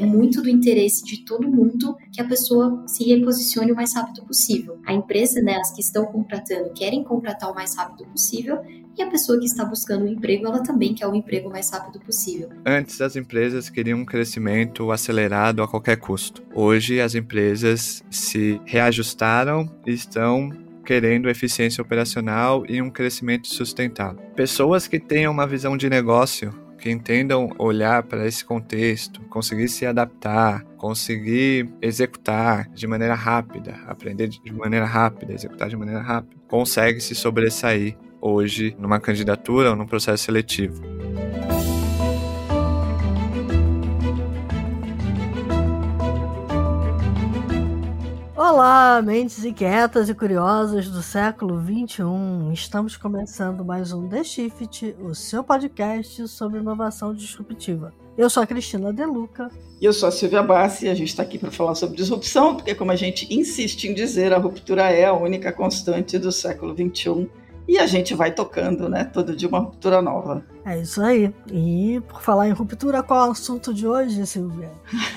é muito do interesse de todo mundo que a pessoa se reposicione o mais rápido possível. A empresa, né, as que estão contratando, querem contratar o mais rápido possível e a pessoa que está buscando um emprego, ela também quer o um emprego o mais rápido possível. Antes, as empresas queriam um crescimento acelerado a qualquer custo. Hoje, as empresas se reajustaram e estão querendo eficiência operacional e um crescimento sustentável. Pessoas que tenham uma visão de negócio que entendam olhar para esse contexto, conseguir se adaptar, conseguir executar de maneira rápida, aprender de maneira rápida, executar de maneira rápida, consegue se sobressair hoje numa candidatura ou num processo seletivo. Olá, mentes inquietas e curiosas do século 21. Estamos começando mais um The Shift, o seu podcast sobre inovação disruptiva. Eu sou a Cristina Deluca. E eu sou a Silvia Bassi e a gente está aqui para falar sobre disrupção, porque, como a gente insiste em dizer, a ruptura é a única constante do século 21 e a gente vai tocando, né? Todo dia uma ruptura nova. É isso aí. E por falar em ruptura, qual é o assunto de hoje, Silvia?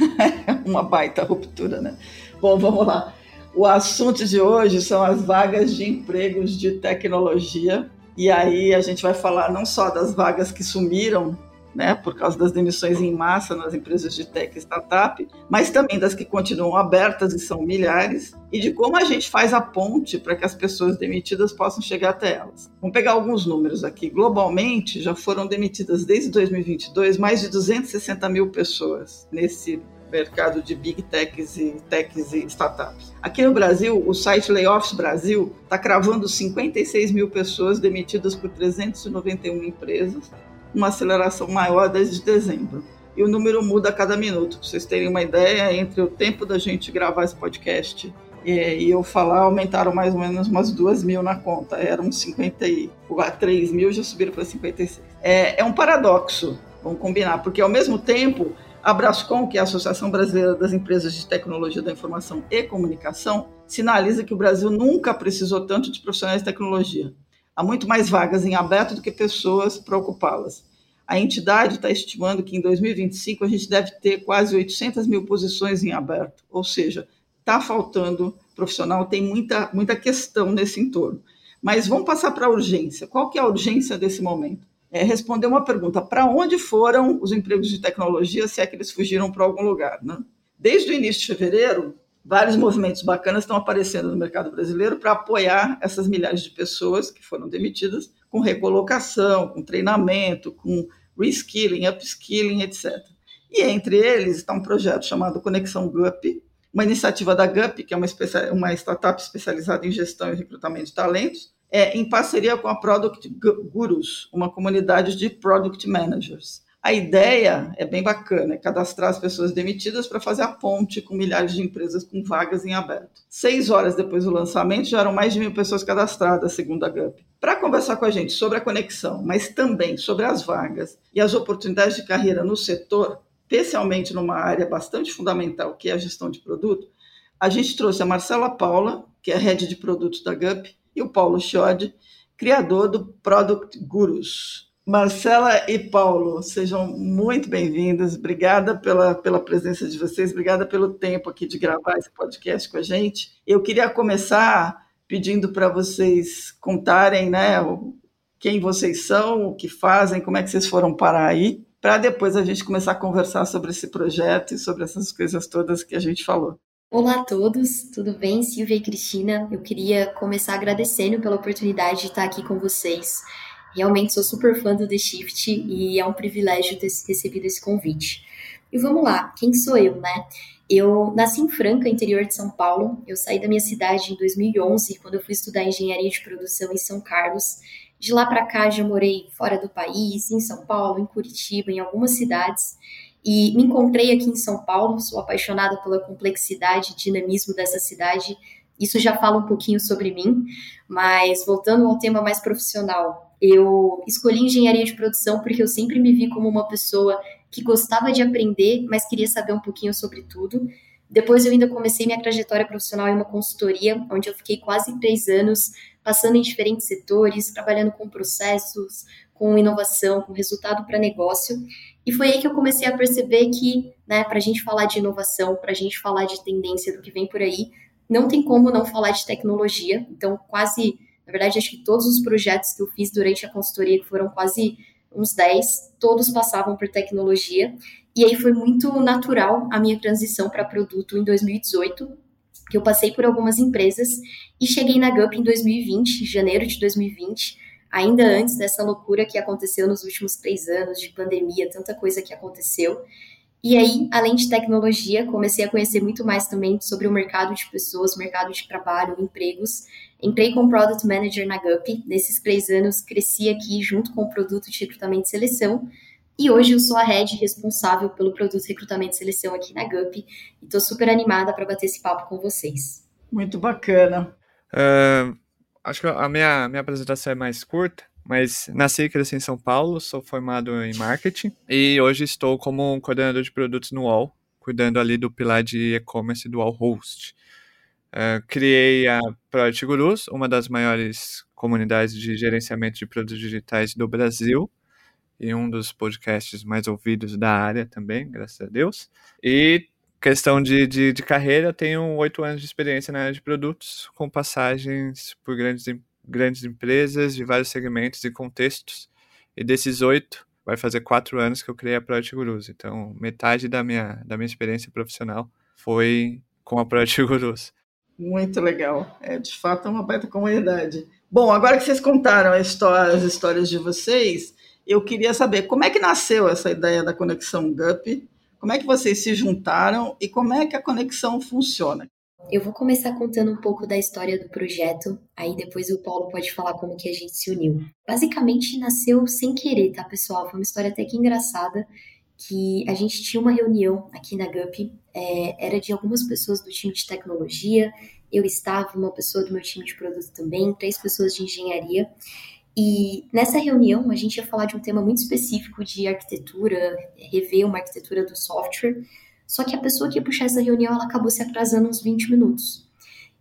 uma baita ruptura, né? Bom, vamos lá. O assunto de hoje são as vagas de empregos de tecnologia. E aí a gente vai falar não só das vagas que sumiram né, por causa das demissões em massa nas empresas de tech e startup, mas também das que continuam abertas e são milhares, e de como a gente faz a ponte para que as pessoas demitidas possam chegar até elas. Vamos pegar alguns números aqui. Globalmente, já foram demitidas desde 2022 mais de 260 mil pessoas nesse mercado de big techs e techs e startups. Aqui no Brasil, o site Layoffs Brasil está cravando 56 mil pessoas demitidas por 391 empresas, uma aceleração maior desde dezembro. E o número muda a cada minuto. Para vocês terem uma ideia, entre o tempo da gente gravar esse podcast e eu falar, aumentaram mais ou menos umas duas mil na conta. Eram 53 mil, já subiram para 56. É, é um paradoxo, vamos combinar, porque ao mesmo tempo a Brascom, que é a Associação Brasileira das Empresas de Tecnologia da Informação e Comunicação, sinaliza que o Brasil nunca precisou tanto de profissionais de tecnologia. Há muito mais vagas em aberto do que pessoas para ocupá-las. A entidade está estimando que em 2025 a gente deve ter quase 800 mil posições em aberto, ou seja, está faltando profissional, tem muita, muita questão nesse entorno. Mas vamos passar para a urgência. Qual que é a urgência desse momento? É responder uma pergunta: para onde foram os empregos de tecnologia, se é que eles fugiram para algum lugar? Né? Desde o início de fevereiro, vários movimentos bacanas estão aparecendo no mercado brasileiro para apoiar essas milhares de pessoas que foram demitidas com recolocação, com treinamento, com reskilling, upskilling, etc. E entre eles está um projeto chamado Conexão GUP, uma iniciativa da GUP, que é uma, uma startup especializada em gestão e recrutamento de talentos, é, em parceria com a Product Gurus, uma comunidade de Product Managers. A ideia é bem bacana, é cadastrar as pessoas demitidas para fazer a ponte com milhares de empresas com vagas em aberto. Seis horas depois do lançamento, já eram mais de mil pessoas cadastradas, segundo a GUP. Para conversar com a gente sobre a conexão, mas também sobre as vagas e as oportunidades de carreira no setor, especialmente numa área bastante fundamental, que é a gestão de produto, a gente trouxe a Marcela Paula, que é head de produtos da GUP, e o Paulo Schod, criador do Product Gurus. Marcela e Paulo, sejam muito bem-vindos. Obrigada pela, pela presença de vocês, obrigada pelo tempo aqui de gravar esse podcast com a gente. Eu queria começar pedindo para vocês contarem né, quem vocês são, o que fazem, como é que vocês foram parar aí, para depois a gente começar a conversar sobre esse projeto e sobre essas coisas todas que a gente falou. Olá a todos, tudo bem? Silvia e Cristina, eu queria começar agradecendo pela oportunidade de estar aqui com vocês. Realmente sou super fã do The Shift e é um privilégio ter recebido esse convite. E vamos lá, quem sou eu, né? Eu nasci em Franca, interior de São Paulo. Eu saí da minha cidade em 2011, quando eu fui estudar engenharia de produção em São Carlos. De lá para cá já morei fora do país, em São Paulo, em Curitiba, em algumas cidades. E me encontrei aqui em São Paulo, sou apaixonada pela complexidade e dinamismo dessa cidade. Isso já fala um pouquinho sobre mim, mas voltando ao tema mais profissional, eu escolhi engenharia de produção porque eu sempre me vi como uma pessoa que gostava de aprender, mas queria saber um pouquinho sobre tudo. Depois eu ainda comecei minha trajetória profissional em uma consultoria, onde eu fiquei quase três anos passando em diferentes setores, trabalhando com processos, com inovação, com resultado para negócio. E foi aí que eu comecei a perceber que, né, para a gente falar de inovação, para a gente falar de tendência do que vem por aí, não tem como não falar de tecnologia. Então, quase, na verdade, acho que todos os projetos que eu fiz durante a consultoria, que foram quase uns 10, todos passavam por tecnologia. E aí foi muito natural a minha transição para produto em 2018, que eu passei por algumas empresas e cheguei na GUP em 2020, janeiro de 2020, ainda antes dessa loucura que aconteceu nos últimos três anos de pandemia, tanta coisa que aconteceu. E aí, além de tecnologia, comecei a conhecer muito mais também sobre o mercado de pessoas, mercado de trabalho, empregos. Entrei como Product Manager na GUP. Nesses três anos, cresci aqui junto com o produto de recrutamento e seleção. E hoje eu sou a head responsável pelo produto recrutamento e seleção aqui na GUP. E estou super animada para bater esse papo com vocês. Muito bacana. Uh, acho que a minha, minha apresentação é mais curta. Mas nasci e cresci em São Paulo, sou formado em marketing e hoje estou como coordenador de produtos no UOL, cuidando ali do pilar de e-commerce do UOL Host. Uh, criei a Project Gurus, uma das maiores comunidades de gerenciamento de produtos digitais do Brasil e um dos podcasts mais ouvidos da área também, graças a Deus. E questão de, de, de carreira, tenho oito anos de experiência na área de produtos, com passagens por grandes grandes empresas de vários segmentos e contextos. E desses oito, vai fazer quatro anos que eu criei a Project Gurus. Então, metade da minha, da minha experiência profissional foi com a Project Gurus. Muito legal. É, de fato, é uma baita comunidade. Bom, agora que vocês contaram as histórias de vocês, eu queria saber como é que nasceu essa ideia da conexão GUP, como é que vocês se juntaram e como é que a conexão funciona. Eu vou começar contando um pouco da história do projeto, aí depois o Paulo pode falar como que a gente se uniu. Basicamente nasceu sem querer, tá, pessoal? Foi uma história até que engraçada, que a gente tinha uma reunião aqui na GUP, é, era de algumas pessoas do time de tecnologia, eu estava, uma pessoa do meu time de produto também, três pessoas de engenharia, e nessa reunião a gente ia falar de um tema muito específico de arquitetura, rever uma arquitetura do software, só que a pessoa que ia puxar essa reunião, ela acabou se atrasando uns 20 minutos.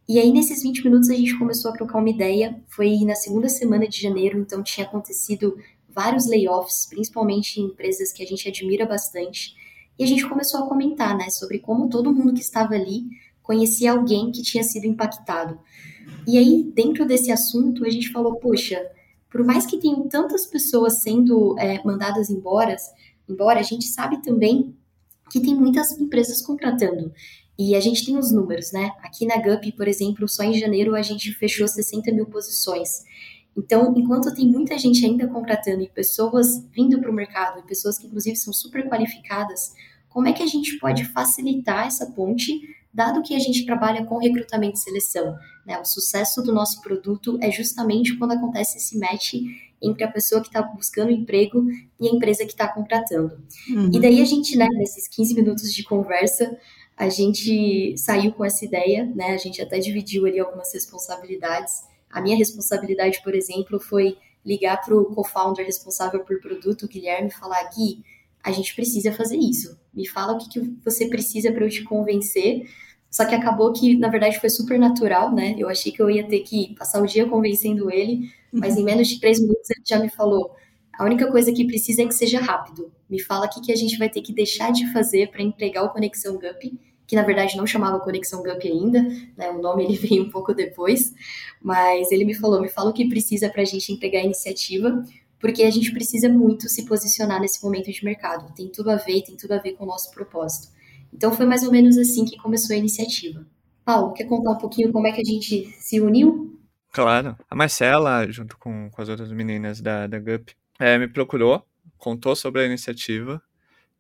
E aí, nesses 20 minutos, a gente começou a trocar uma ideia. Foi na segunda semana de janeiro, então tinha acontecido vários layoffs, principalmente em empresas que a gente admira bastante. E a gente começou a comentar, né, sobre como todo mundo que estava ali conhecia alguém que tinha sido impactado. E aí, dentro desse assunto, a gente falou: poxa, por mais que tenham tantas pessoas sendo é, mandadas embora, embora, a gente sabe também que tem muitas empresas contratando. E a gente tem os números, né? Aqui na GUP, por exemplo, só em janeiro a gente fechou 60 mil posições. Então, enquanto tem muita gente ainda contratando e pessoas vindo para o mercado, e pessoas que inclusive são super qualificadas, como é que a gente pode facilitar essa ponte, dado que a gente trabalha com recrutamento e seleção? Né? O sucesso do nosso produto é justamente quando acontece esse match entre a pessoa que está buscando emprego e a empresa que está contratando. Uhum. E daí a gente, né, nesses 15 minutos de conversa, a gente saiu com essa ideia, né? A gente até dividiu ali algumas responsabilidades. A minha responsabilidade, por exemplo, foi ligar para o co-founder responsável por produto, o Guilherme, e falar: Gui, a gente precisa fazer isso. Me fala o que, que você precisa para eu te convencer. Só que acabou que, na verdade, foi super natural, né? Eu achei que eu ia ter que passar o dia convencendo ele, mas em menos de três minutos ele já me falou: a única coisa que precisa é que seja rápido. Me fala o que, que a gente vai ter que deixar de fazer para entregar o Conexão GUP, que na verdade não chamava Conexão GUP ainda, né? o nome ele veio um pouco depois, mas ele me falou: me fala o que precisa para a gente entregar a iniciativa, porque a gente precisa muito se posicionar nesse momento de mercado. Tem tudo a ver, tem tudo a ver com o nosso propósito. Então foi mais ou menos assim que começou a iniciativa. Paulo, quer contar um pouquinho como é que a gente se uniu? Claro. A Marcela, junto com, com as outras meninas da, da GUP, é, me procurou, contou sobre a iniciativa.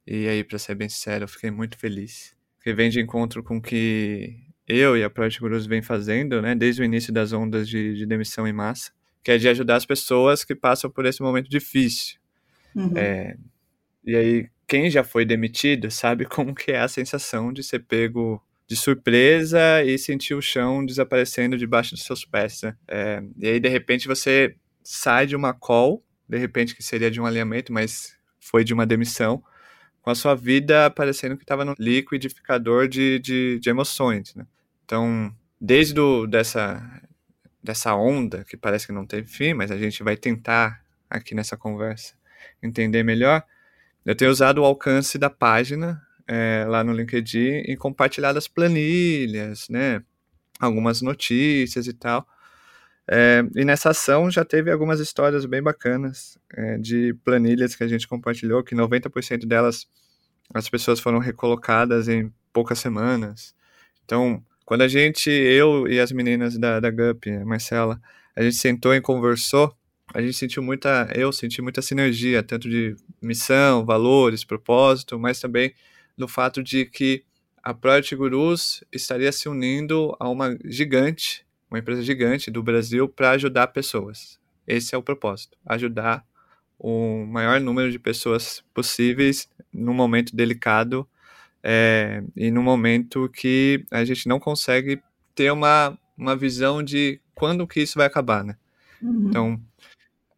E aí, para ser bem sincero, eu fiquei muito feliz. Porque vem de encontro com o que eu e a Project Gurus vem fazendo, né, desde o início das ondas de, de demissão em massa, que é de ajudar as pessoas que passam por esse momento difícil. Uhum. É, e aí, quem já foi demitido sabe como que é a sensação de ser pego de surpresa e sentir o chão desaparecendo debaixo dos seus pés. Né? É, e aí, de repente, você sai de uma call, de repente que seria de um alinhamento, mas foi de uma demissão, com a sua vida parecendo que estava no liquidificador de, de, de emoções. Né? Então, desde do, dessa, dessa onda, que parece que não teve fim, mas a gente vai tentar aqui nessa conversa entender melhor, eu tenho usado o alcance da página é, lá no LinkedIn e compartilhado as planilhas, né? Algumas notícias e tal. É, e nessa ação já teve algumas histórias bem bacanas é, de planilhas que a gente compartilhou, que 90% delas as pessoas foram recolocadas em poucas semanas. Então, quando a gente, eu e as meninas da, da GUP, a Marcela, a gente sentou e conversou, a gente sentiu muita, eu senti muita sinergia, tanto de missão, valores, propósito, mas também no fato de que a Project Gurus estaria se unindo a uma gigante uma empresa gigante do Brasil para ajudar pessoas. Esse é o propósito, ajudar o maior número de pessoas possíveis num momento delicado é, e num momento que a gente não consegue ter uma, uma visão de quando que isso vai acabar, né? Uhum. Então,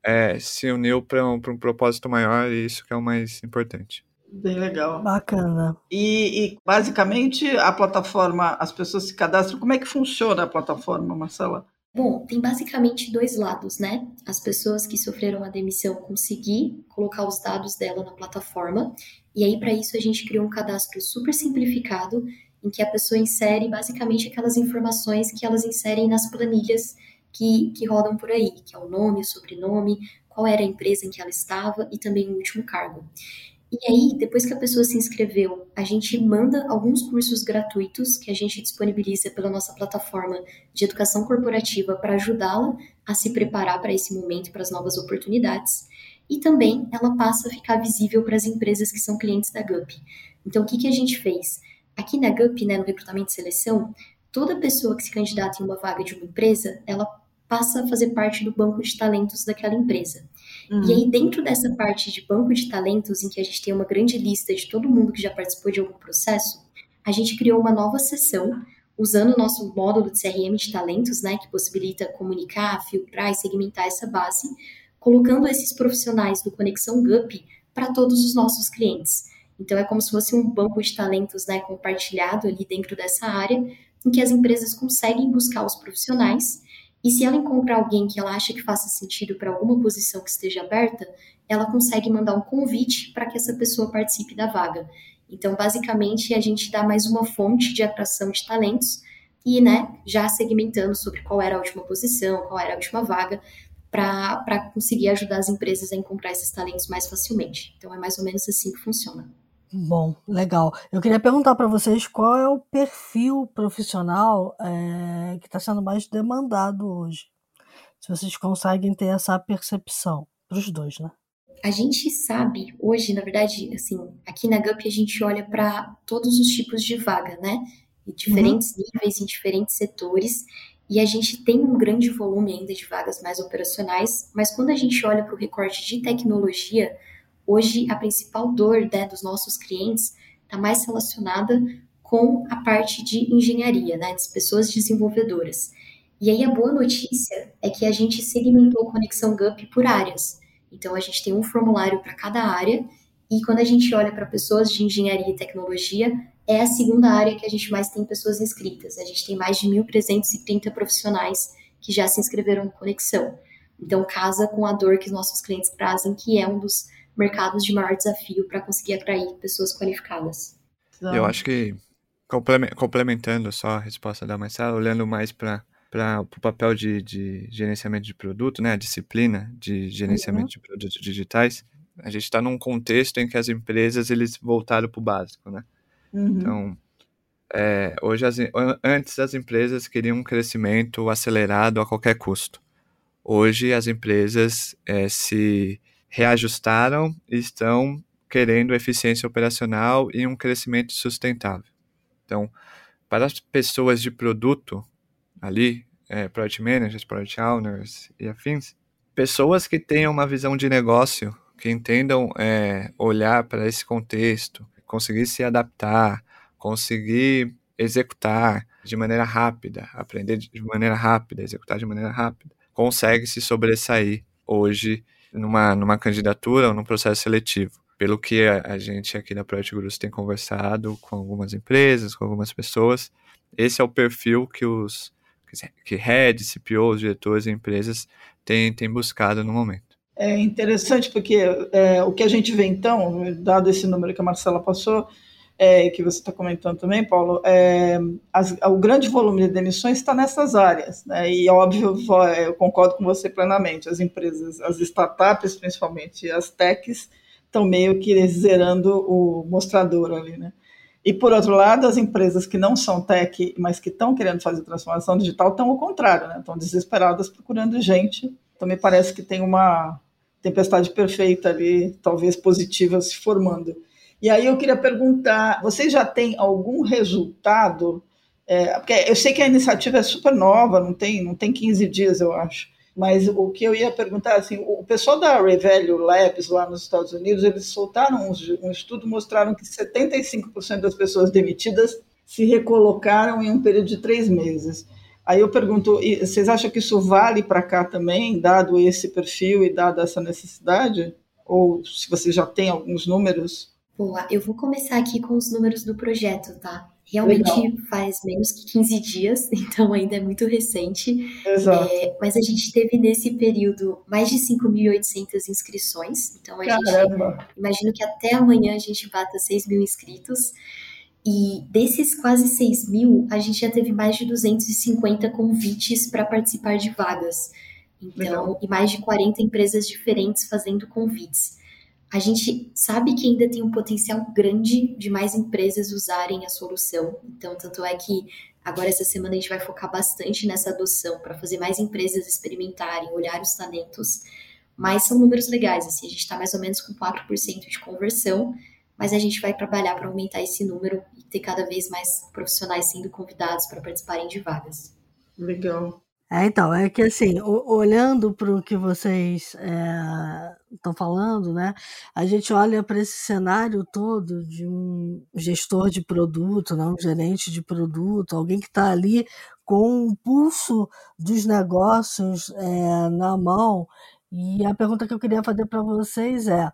é, se uniu para um, um propósito maior e isso que é o mais importante. Bem legal. Bacana. E, e, basicamente a plataforma, as pessoas se cadastram. Como é que funciona a plataforma, Marcela? Bom, tem basicamente dois lados, né? As pessoas que sofreram a demissão conseguir colocar os dados dela na plataforma. E aí, para isso, a gente criou um cadastro super simplificado em que a pessoa insere basicamente aquelas informações que elas inserem nas planilhas que, que rodam por aí, que é o nome, o sobrenome, qual era a empresa em que ela estava e também o último cargo. E aí, depois que a pessoa se inscreveu, a gente manda alguns cursos gratuitos que a gente disponibiliza pela nossa plataforma de educação corporativa para ajudá-la a se preparar para esse momento, para as novas oportunidades. E também ela passa a ficar visível para as empresas que são clientes da GUP. Então, o que, que a gente fez? Aqui na GUP, né, no recrutamento e seleção, toda pessoa que se candidata em uma vaga de uma empresa, ela passa a fazer parte do banco de talentos daquela empresa. Uhum. E aí, dentro dessa parte de banco de talentos, em que a gente tem uma grande lista de todo mundo que já participou de algum processo, a gente criou uma nova seção usando o nosso módulo de CRM de talentos, né, que possibilita comunicar, filtrar e segmentar essa base, colocando esses profissionais do Conexão GUP para todos os nossos clientes. Então é como se fosse um banco de talentos, né, compartilhado ali dentro dessa área, em que as empresas conseguem buscar os profissionais e se ela encontrar alguém que ela acha que faça sentido para alguma posição que esteja aberta, ela consegue mandar um convite para que essa pessoa participe da vaga. Então, basicamente, a gente dá mais uma fonte de atração de talentos e, né, já segmentando sobre qual era a última posição, qual era a última vaga, para conseguir ajudar as empresas a encontrar esses talentos mais facilmente. Então, é mais ou menos assim que funciona. Bom, legal. Eu queria perguntar para vocês qual é o perfil profissional é, que está sendo mais demandado hoje. Se vocês conseguem ter essa percepção para os dois, né? A gente sabe hoje, na verdade, assim, aqui na GUP a gente olha para todos os tipos de vaga, né? Em diferentes uhum. níveis, em diferentes setores. E a gente tem um grande volume ainda de vagas mais operacionais, mas quando a gente olha para o recorte de tecnologia, Hoje, a principal dor né, dos nossos clientes está mais relacionada com a parte de engenharia, né, das pessoas desenvolvedoras. E aí a boa notícia é que a gente segmentou a Conexão GUP por áreas. Então a gente tem um formulário para cada área e quando a gente olha para pessoas de engenharia e tecnologia, é a segunda área que a gente mais tem pessoas inscritas. A gente tem mais de 1.330 profissionais que já se inscreveram no Conexão. Então casa com a dor que os nossos clientes trazem, que é um dos mercados de maior desafio para conseguir atrair pessoas qualificadas. Eu acho que, complementando só a resposta da Marcela, olhando mais para para o papel de, de, gerenciamento de produto, né, a disciplina de gerenciamento uhum. de produtos digitais, a gente está num contexto em que as empresas eles voltaram para o básico, né? Uhum. Então, é, hoje as, antes as empresas queriam um crescimento acelerado a qualquer custo. Hoje as empresas é, se reajustaram e estão querendo eficiência operacional e um crescimento sustentável. Então, para as pessoas de produto ali, é, product managers, product owners e afins, pessoas que tenham uma visão de negócio, que entendam é, olhar para esse contexto, conseguir se adaptar, conseguir executar de maneira rápida, aprender de maneira rápida, executar de maneira rápida, consegue se sobressair hoje numa, numa candidatura ou num processo seletivo. Pelo que a, a gente aqui na Project Gurus tem conversado com algumas empresas, com algumas pessoas, esse é o perfil que os que heads, CPOs, diretores e empresas têm, têm buscado no momento. É interessante porque é, o que a gente vê então, dado esse número que a Marcela passou, é, que você está comentando também, Paulo, é, as, o grande volume de demissões está nessas áreas, né? E óbvio, eu concordo com você plenamente. As empresas, as startups, principalmente as techs, estão meio que zerando o mostrador ali, né? E por outro lado, as empresas que não são tech, mas que estão querendo fazer transformação digital, estão ao contrário, né? Estão desesperadas procurando gente. Então me parece que tem uma tempestade perfeita ali, talvez positiva, se formando. E aí eu queria perguntar: vocês já têm algum resultado? É, porque eu sei que a iniciativa é super nova, não tem, não tem 15 dias, eu acho. Mas o que eu ia perguntar, assim, o pessoal da Revelio Labs lá nos Estados Unidos, eles soltaram um, estudo, mostraram que 75% das pessoas demitidas se recolocaram em um período de três meses. Aí eu pergunto, vocês acham que isso vale para cá também, dado esse perfil e dada essa necessidade? Ou se vocês já têm alguns números? Boa, eu vou começar aqui com os números do projeto, tá? Realmente Legal. faz menos que 15 dias, então ainda é muito recente. Exato. É, mas a gente teve nesse período mais de 5.800 inscrições. Então a Caramba. gente imagino que até amanhã a gente bata 6 mil inscritos. E desses quase 6 mil, a gente já teve mais de 250 convites para participar de vagas. Então, Legal. e mais de 40 empresas diferentes fazendo convites a gente sabe que ainda tem um potencial grande de mais empresas usarem a solução. Então, tanto é que agora essa semana a gente vai focar bastante nessa adoção para fazer mais empresas experimentarem, olhar os talentos. Mas são números legais, assim, a gente está mais ou menos com 4% de conversão, mas a gente vai trabalhar para aumentar esse número e ter cada vez mais profissionais sendo convidados para participarem de vagas. Legal. É, então, é que assim, olhando para o que vocês estão é, falando, né, a gente olha para esse cenário todo de um gestor de produto, né, um gerente de produto, alguém que está ali com o pulso dos negócios é, na mão. E a pergunta que eu queria fazer para vocês é: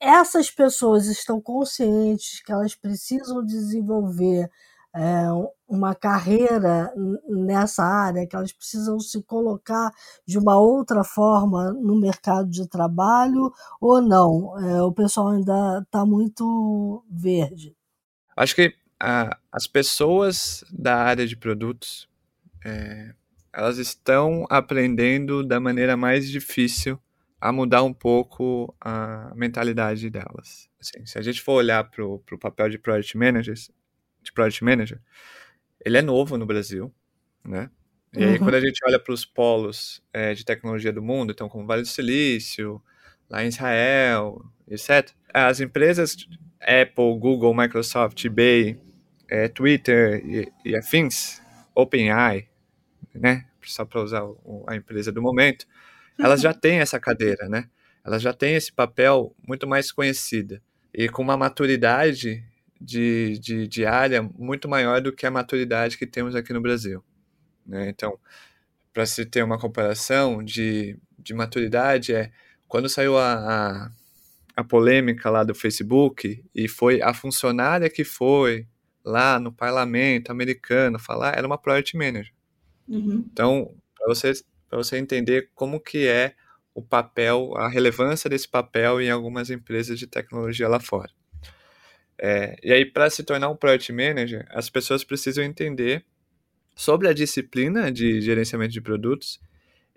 essas pessoas estão conscientes que elas precisam desenvolver é, uma carreira nessa área, que elas precisam se colocar de uma outra forma no mercado de trabalho ou não? É, o pessoal ainda está muito verde. Acho que a, as pessoas da área de produtos é, elas estão aprendendo da maneira mais difícil a mudar um pouco a mentalidade delas. Assim, se a gente for olhar para o papel de project managers, de Project Manager, ele é novo no Brasil, né? E aí, uhum. quando a gente olha para os polos é, de tecnologia do mundo, então como Vale do Silício, lá em Israel, etc., as empresas Apple, Google, Microsoft, eBay, é, Twitter e, e, afins, OpenAI, né? Só para usar o, a empresa do momento, elas já têm essa cadeira, né? Elas já têm esse papel muito mais conhecida e com uma maturidade de, de, de área muito maior do que a maturidade que temos aqui no Brasil. Né? Então, para se ter uma comparação de, de maturidade, é quando saiu a, a, a, polêmica lá do Facebook e foi a funcionária que foi lá no parlamento americano falar, era uma project manager. Uhum. Então, para você, você entender como que é o papel, a relevância desse papel em algumas empresas de tecnologia lá fora. É, e aí, para se tornar um Product Manager, as pessoas precisam entender sobre a disciplina de gerenciamento de produtos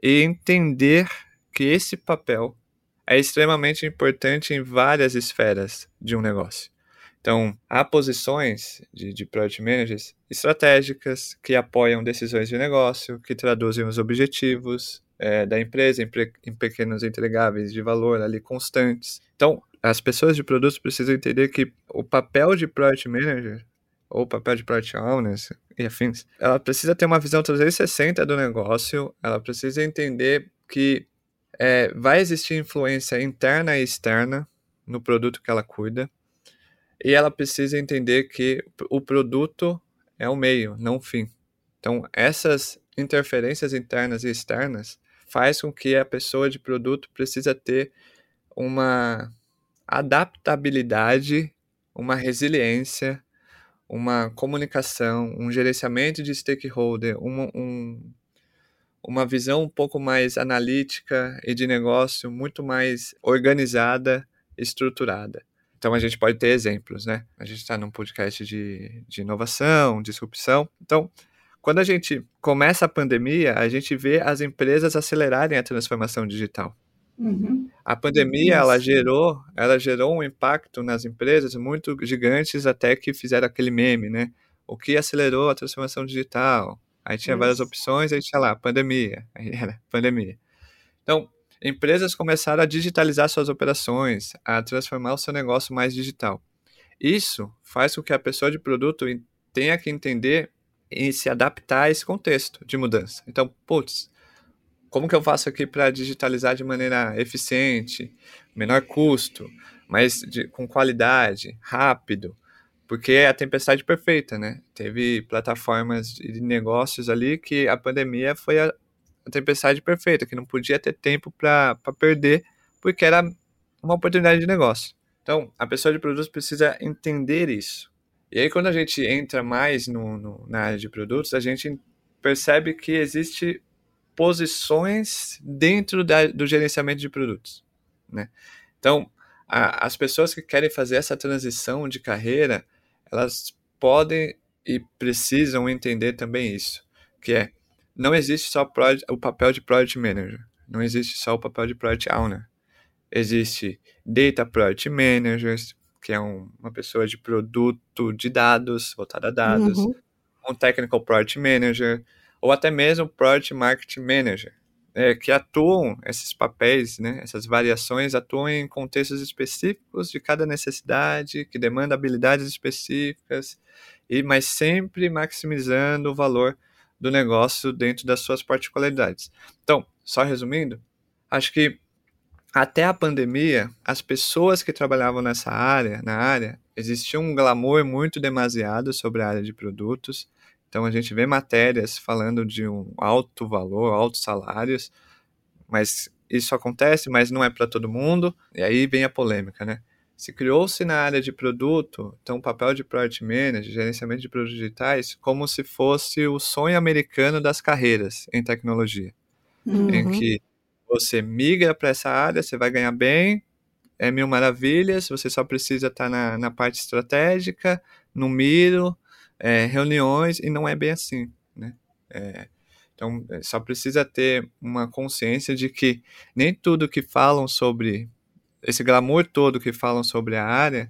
e entender que esse papel é extremamente importante em várias esferas de um negócio. Então, há posições de, de Product Managers estratégicas que apoiam decisões de negócio, que traduzem os objetivos é, da empresa em, em pequenos entregáveis de valor ali constantes. Então, as pessoas de produtos precisam entender que o papel de Product Manager ou papel de Product Owner e afins, ela precisa ter uma visão 360 do negócio, ela precisa entender que é, vai existir influência interna e externa no produto que ela cuida, e ela precisa entender que o produto é o meio, não o fim. Então, essas interferências internas e externas faz com que a pessoa de produto precisa ter uma adaptabilidade, uma resiliência, uma comunicação, um gerenciamento de stakeholder, um, um, uma visão um pouco mais analítica e de negócio muito mais organizada, estruturada. Então a gente pode ter exemplos, né? A gente está num podcast de, de inovação, disrupção. Então, quando a gente começa a pandemia, a gente vê as empresas acelerarem a transformação digital. Uhum. A pandemia ela gerou, ela gerou um impacto nas empresas muito gigantes até que fizeram aquele meme, né? O que acelerou a transformação digital? Aí tinha Isso. várias opções, aí tinha lá pandemia, aí era pandemia. Então, empresas começaram a digitalizar suas operações, a transformar o seu negócio mais digital. Isso faz com que a pessoa de produto tenha que entender e se adaptar a esse contexto de mudança. Então, putz, como que eu faço aqui para digitalizar de maneira eficiente, menor custo, mas de, com qualidade, rápido? Porque é a tempestade perfeita, né? Teve plataformas de negócios ali que a pandemia foi a, a tempestade perfeita, que não podia ter tempo para perder, porque era uma oportunidade de negócio. Então, a pessoa de produtos precisa entender isso. E aí, quando a gente entra mais no, no, na área de produtos, a gente percebe que existe posições dentro da, do gerenciamento de produtos, né? Então, a, as pessoas que querem fazer essa transição de carreira, elas podem e precisam entender também isso, que é não existe só o papel de Product Manager, não existe só o papel de Product Owner. Existe Data Product Manager, que é um, uma pessoa de produto de dados, voltada a dados, uhum. um Technical Product Manager, ou até mesmo Product Marketing Manager, é, que atuam, esses papéis, né, essas variações atuam em contextos específicos de cada necessidade, que demanda habilidades específicas, e mas sempre maximizando o valor do negócio dentro das suas particularidades. Então, só resumindo, acho que até a pandemia, as pessoas que trabalhavam nessa área, na área, existia um glamour muito demasiado sobre a área de produtos, então a gente vê matérias falando de um alto valor, altos salários, mas isso acontece, mas não é para todo mundo. E aí vem a polêmica, né? Se criou-se na área de produto, então o papel de product manager, gerenciamento de produtos digitais, como se fosse o sonho americano das carreiras em tecnologia, uhum. em que você migra para essa área, você vai ganhar bem, é mil maravilhas, você só precisa estar tá na, na parte estratégica, no miro, é, reuniões e não é bem assim, né? É, então, é, só precisa ter uma consciência de que nem tudo que falam sobre esse glamour todo que falam sobre a área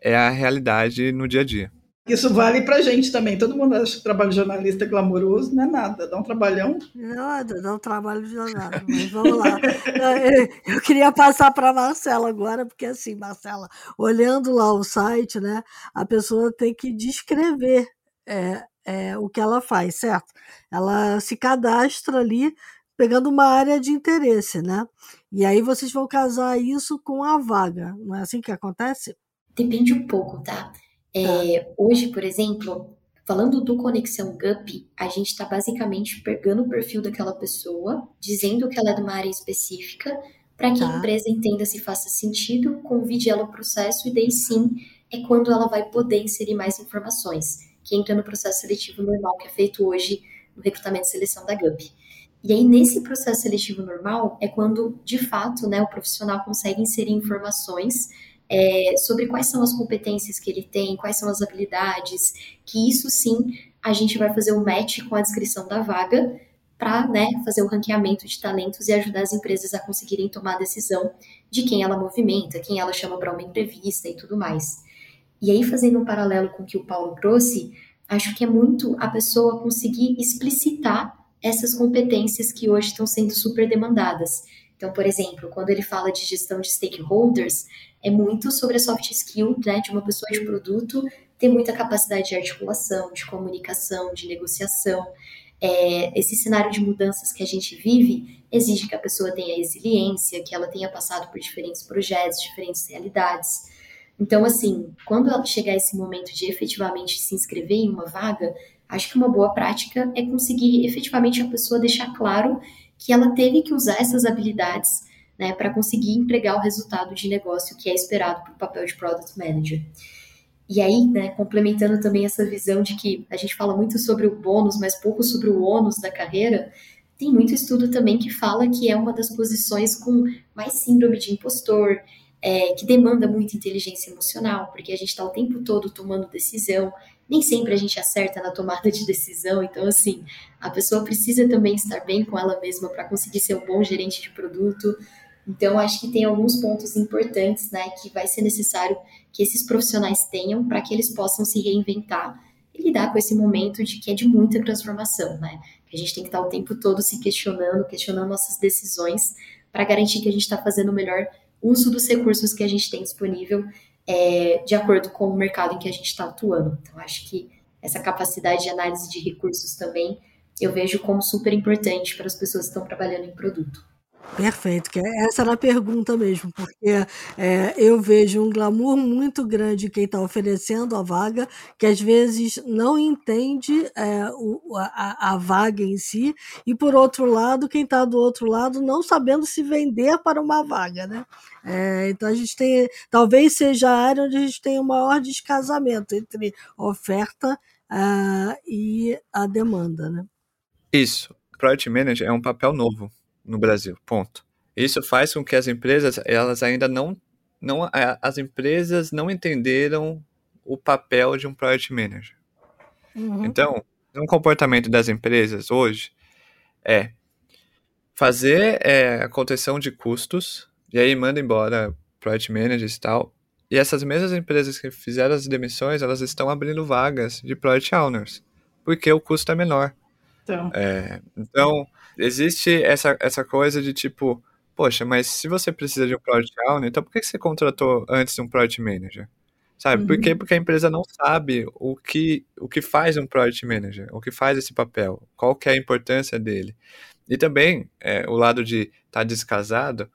é a realidade no dia a dia. Isso vale pra gente também. Todo mundo acha que o trabalho de jornalista é glamouroso, não é nada, dá um trabalhão. Não, dá um trabalho de jornal, mas vamos lá. Eu queria passar para Marcela agora, porque assim, Marcela, olhando lá o site, né, a pessoa tem que descrever é, é, o que ela faz, certo? Ela se cadastra ali pegando uma área de interesse, né? E aí vocês vão casar isso com a vaga, não é assim que acontece? Depende um pouco, tá? É, hoje, por exemplo, falando do Conexão GUP, a gente está basicamente pegando o perfil daquela pessoa, dizendo que ela é de uma área específica, para que tá. a empresa entenda se faça sentido, convide ela ao processo e daí sim é quando ela vai poder inserir mais informações, que entra no processo seletivo normal que é feito hoje no recrutamento e seleção da GUP. E aí, nesse processo seletivo normal, é quando, de fato, né, o profissional consegue inserir informações é, sobre quais são as competências que ele tem, quais são as habilidades, que isso sim a gente vai fazer o um match com a descrição da vaga para né, fazer o ranqueamento de talentos e ajudar as empresas a conseguirem tomar a decisão de quem ela movimenta, quem ela chama para uma entrevista e tudo mais. E aí, fazendo um paralelo com o que o Paulo trouxe, acho que é muito a pessoa conseguir explicitar essas competências que hoje estão sendo super demandadas. Então, por exemplo, quando ele fala de gestão de stakeholders, é muito sobre a soft skill né, de uma pessoa de produto ter muita capacidade de articulação, de comunicação, de negociação. É, esse cenário de mudanças que a gente vive exige que a pessoa tenha resiliência, que ela tenha passado por diferentes projetos, diferentes realidades. Então, assim, quando chegar esse momento de efetivamente se inscrever em uma vaga, acho que uma boa prática é conseguir efetivamente a pessoa deixar claro que ela teve que usar essas habilidades né, para conseguir entregar o resultado de negócio que é esperado para o papel de Product Manager. E aí, né, complementando também essa visão de que a gente fala muito sobre o bônus, mas pouco sobre o ônus da carreira, tem muito estudo também que fala que é uma das posições com mais síndrome de impostor, é, que demanda muita inteligência emocional, porque a gente está o tempo todo tomando decisão, nem sempre a gente acerta na tomada de decisão, então, assim, a pessoa precisa também estar bem com ela mesma para conseguir ser um bom gerente de produto. Então, acho que tem alguns pontos importantes, né, que vai ser necessário que esses profissionais tenham para que eles possam se reinventar e lidar com esse momento de que é de muita transformação, né? Que a gente tem que estar o tempo todo se questionando, questionando nossas decisões para garantir que a gente está fazendo o melhor uso dos recursos que a gente tem disponível é, de acordo com o mercado em que a gente está atuando. Então, acho que essa capacidade de análise de recursos também eu vejo como super importante para as pessoas que estão trabalhando em produto. Perfeito, que é, essa era a pergunta mesmo, porque é, eu vejo um glamour muito grande quem está oferecendo a vaga, que às vezes não entende é, o, a, a, vaga em si, e por outro lado, quem está do outro lado não sabendo se vender para uma vaga, né? É, então a gente tem, talvez seja a área onde a gente tem o maior descasamento entre oferta uh, e a demanda, né? Isso. Project Manager é um papel novo no Brasil, ponto. Isso faz com que as empresas, elas ainda não, não as empresas não entenderam o papel de um Project Manager. Uhum. Então, um comportamento das empresas hoje é fazer é, a contenção de custos, e aí manda embora Project Managers e tal, e essas mesmas empresas que fizeram as demissões, elas estão abrindo vagas de Project Owners, porque o custo é menor. Então, é, então existe essa, essa coisa de tipo, poxa, mas se você precisa de um Project Owner, então por que você contratou antes de um Project Manager? Sabe? Uhum. Por quê? Uhum. Porque a empresa não sabe o que, o que faz um Project Manager, o que faz esse papel, qual que é a importância dele. E também, é, o lado de estar tá descasado,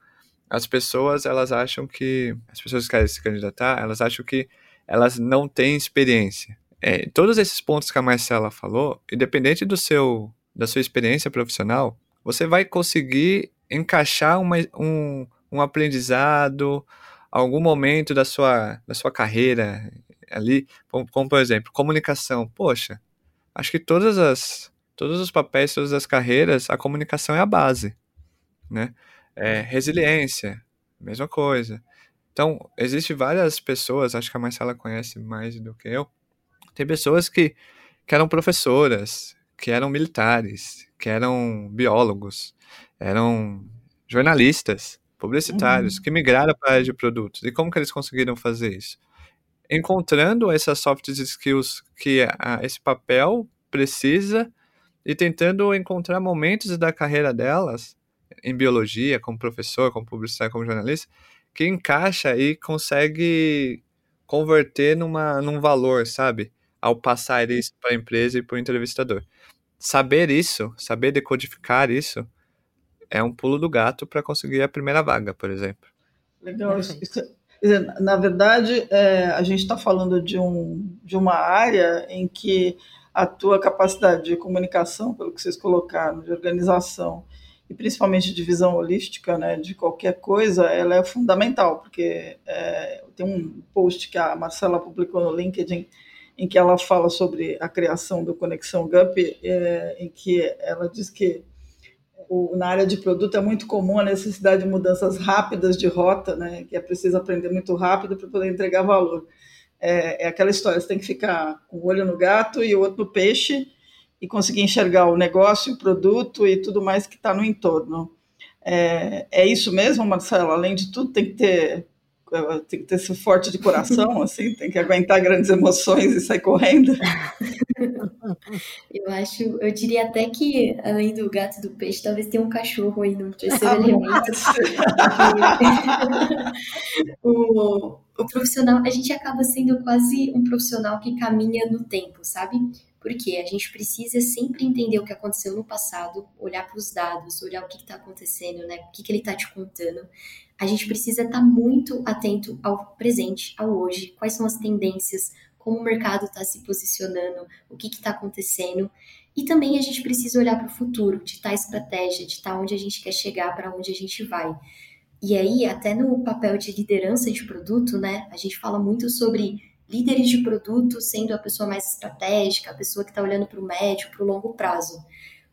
as pessoas, elas acham que, as pessoas que querem se candidatar, elas acham que elas não têm experiência. É, todos esses pontos que a Marcela falou, independente do seu da sua experiência profissional, você vai conseguir encaixar uma, um, um aprendizado, algum momento da sua, da sua carreira ali, como, como, por exemplo, comunicação. Poxa, acho que todas as, todos os papéis, todas as carreiras, a comunicação é a base, né? É, resiliência, mesma coisa. Então, existe várias pessoas, acho que a Marcela conhece mais do que eu, tem pessoas que, que eram professoras, que eram militares, que eram biólogos, eram jornalistas, publicitários, uhum. que migraram para a área de produtos. E como que eles conseguiram fazer isso? Encontrando essas soft skills que a, esse papel precisa e tentando encontrar momentos da carreira delas, em biologia, como professor, como publicitário, como jornalista, que encaixa e consegue converter numa, num valor, sabe? Ao passar isso para a empresa e para o entrevistador saber isso, saber decodificar isso, é um pulo do gato para conseguir a primeira vaga, por exemplo. Legal. Isso, isso, na verdade, é, a gente está falando de, um, de uma área em que a tua capacidade de comunicação, pelo que vocês colocaram, de organização e principalmente de visão holística, né, de qualquer coisa, ela é fundamental, porque é, tem um post que a Marcela publicou no LinkedIn em que ela fala sobre a criação do Conexão GUP, é, em que ela diz que o, na área de produto é muito comum a necessidade de mudanças rápidas de rota, né, que é preciso aprender muito rápido para poder entregar valor. É, é, aquela história, você tem que ficar com o olho no gato e o outro no peixe e conseguir enxergar o negócio, o produto e tudo mais que está no entorno. É, é isso mesmo, Marcelo? Além de tudo, tem que ter tem que ter ser forte de coração, assim, tem que aguentar grandes emoções e sair correndo. Eu acho, eu diria até que, além do gato e do peixe, talvez tenha um cachorro aí no terceiro elemento. o, o profissional, a gente acaba sendo quase um profissional que caminha no tempo, sabe? Porque a gente precisa sempre entender o que aconteceu no passado, olhar para os dados, olhar o que está acontecendo, né? O que, que ele está te contando. A gente precisa estar tá muito atento ao presente, ao hoje, quais são as tendências, como o mercado está se posicionando, o que está acontecendo. E também a gente precisa olhar para o futuro, de estar estratégia, de estar onde a gente quer chegar, para onde a gente vai. E aí, até no papel de liderança de produto, né? A gente fala muito sobre líderes de produto sendo a pessoa mais estratégica, a pessoa que está olhando para o médio, para o longo prazo.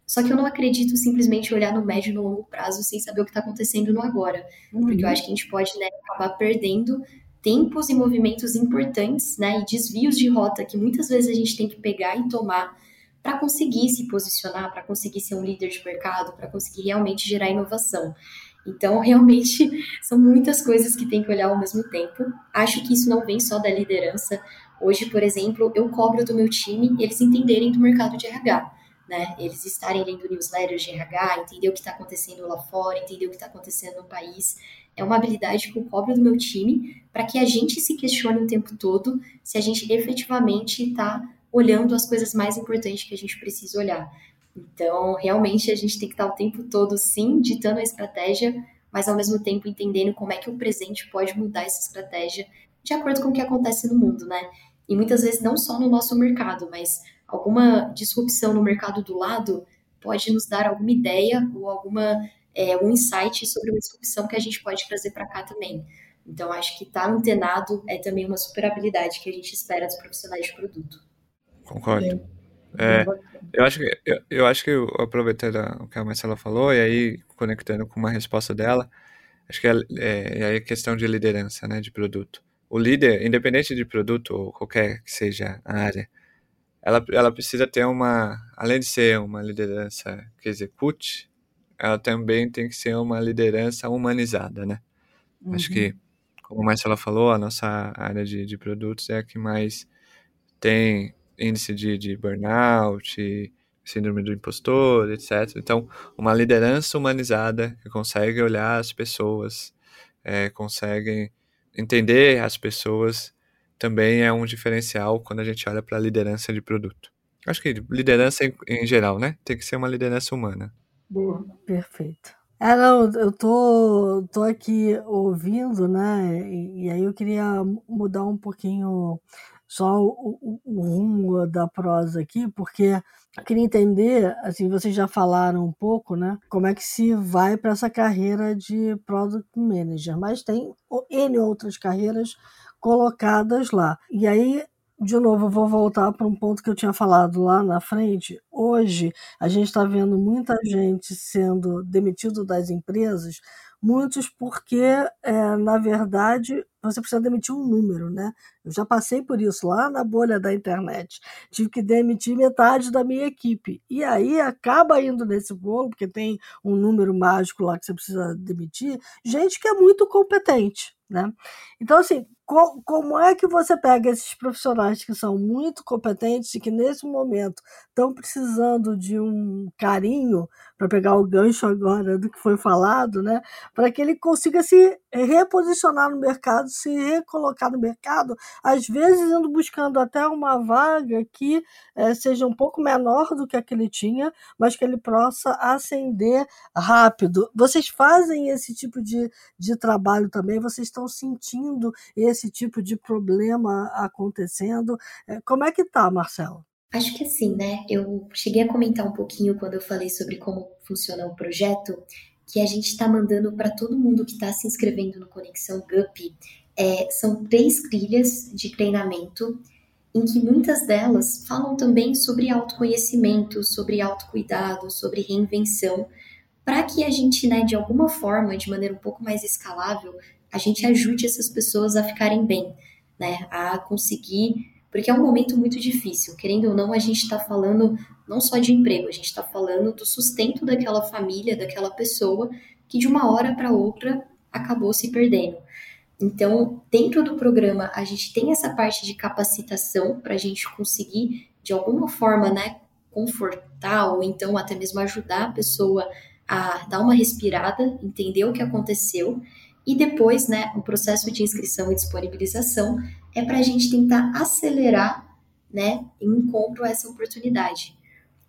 Só que eu não acredito simplesmente olhar no médio e no longo prazo sem saber o que está acontecendo no agora. Uhum. Porque eu acho que a gente pode né, acabar perdendo tempos e movimentos importantes, né, e desvios de rota que muitas vezes a gente tem que pegar e tomar para conseguir se posicionar, para conseguir ser um líder de mercado, para conseguir realmente gerar inovação. Então, realmente, são muitas coisas que tem que olhar ao mesmo tempo. Acho que isso não vem só da liderança. Hoje, por exemplo, eu cobro do meu time eles entenderem do mercado de RH. Né? Eles estarem lendo newsletters de RH, entender o que está acontecendo lá fora, entender o que está acontecendo no país. É uma habilidade que eu cobro do meu time para que a gente se questione o tempo todo se a gente efetivamente está olhando as coisas mais importantes que a gente precisa olhar. Então, realmente, a gente tem que estar o tempo todo, sim, ditando a estratégia, mas ao mesmo tempo entendendo como é que o presente pode mudar essa estratégia de acordo com o que acontece no mundo, né? E muitas vezes não só no nosso mercado, mas alguma disrupção no mercado do lado pode nos dar alguma ideia ou alguma é, um insight sobre uma disrupção que a gente pode trazer para cá também. Então, acho que estar antenado é também uma super habilidade que a gente espera dos profissionais de produto. Concordo. É, eu acho que eu, eu acho que eu aproveitei o que a Marcela falou e aí conectando com uma resposta dela, acho que é, é, é questão de liderança, né, de produto. O líder, independente de produto ou qualquer que seja a área, ela, ela precisa ter uma, além de ser uma liderança que execute, ela também tem que ser uma liderança humanizada, né? Uhum. Acho que, como a Marcela falou, a nossa área de, de produtos é a que mais tem índice de, de burnout, síndrome do impostor, etc. Então, uma liderança humanizada que consegue olhar as pessoas, é, consegue entender as pessoas, também é um diferencial quando a gente olha para a liderança de produto. Acho que liderança em, em, geral, né? Tem que ser uma liderança humana. Boa, perfeito. É, não, eu tô, tô aqui ouvindo, né? E, e aí eu queria mudar um pouquinho só o, o, rumo da prosa aqui, porque eu queria entender, assim, vocês já falaram um pouco, né, como é que se vai para essa carreira de Product Manager, mas tem N outras carreiras colocadas lá. E aí, de novo, vou voltar para um ponto que eu tinha falado lá na frente. Hoje, a gente está vendo muita gente sendo demitido das empresas muitos porque, é, na verdade, você precisa demitir um número, né? Eu já passei por isso lá na bolha da internet. Tive que demitir metade da minha equipe. E aí acaba indo nesse bolo, porque tem um número mágico lá que você precisa demitir, gente que é muito competente, né? Então, assim, como é que você pega esses profissionais que são muito competentes e que nesse momento estão precisando de um carinho para pegar o gancho agora do que foi falado, né? Para que ele consiga se reposicionar no mercado, se recolocar no mercado, às vezes indo buscando até uma vaga que é, seja um pouco menor do que a que ele tinha, mas que ele possa ascender rápido. Vocês fazem esse tipo de, de trabalho também? Vocês estão sentindo esse tipo de problema acontecendo? É, como é que tá, Marcelo? Acho que assim, né? Eu cheguei a comentar um pouquinho quando eu falei sobre como funciona o projeto, que a gente está mandando para todo mundo que está se inscrevendo no Conexão GUP. É, são três trilhas de treinamento em que muitas delas falam também sobre autoconhecimento, sobre autocuidado, sobre reinvenção, para que a gente, né, de alguma forma, de maneira um pouco mais escalável, a gente ajude essas pessoas a ficarem bem, né, a conseguir porque é um momento muito difícil. Querendo ou não, a gente está falando não só de emprego, a gente está falando do sustento daquela família, daquela pessoa que de uma hora para outra acabou se perdendo. Então, dentro do programa, a gente tem essa parte de capacitação para a gente conseguir, de alguma forma, né, confortar ou então até mesmo ajudar a pessoa a dar uma respirada, entender o que aconteceu e depois, né, o processo de inscrição e disponibilização é para a gente tentar acelerar, né, encontro a essa oportunidade.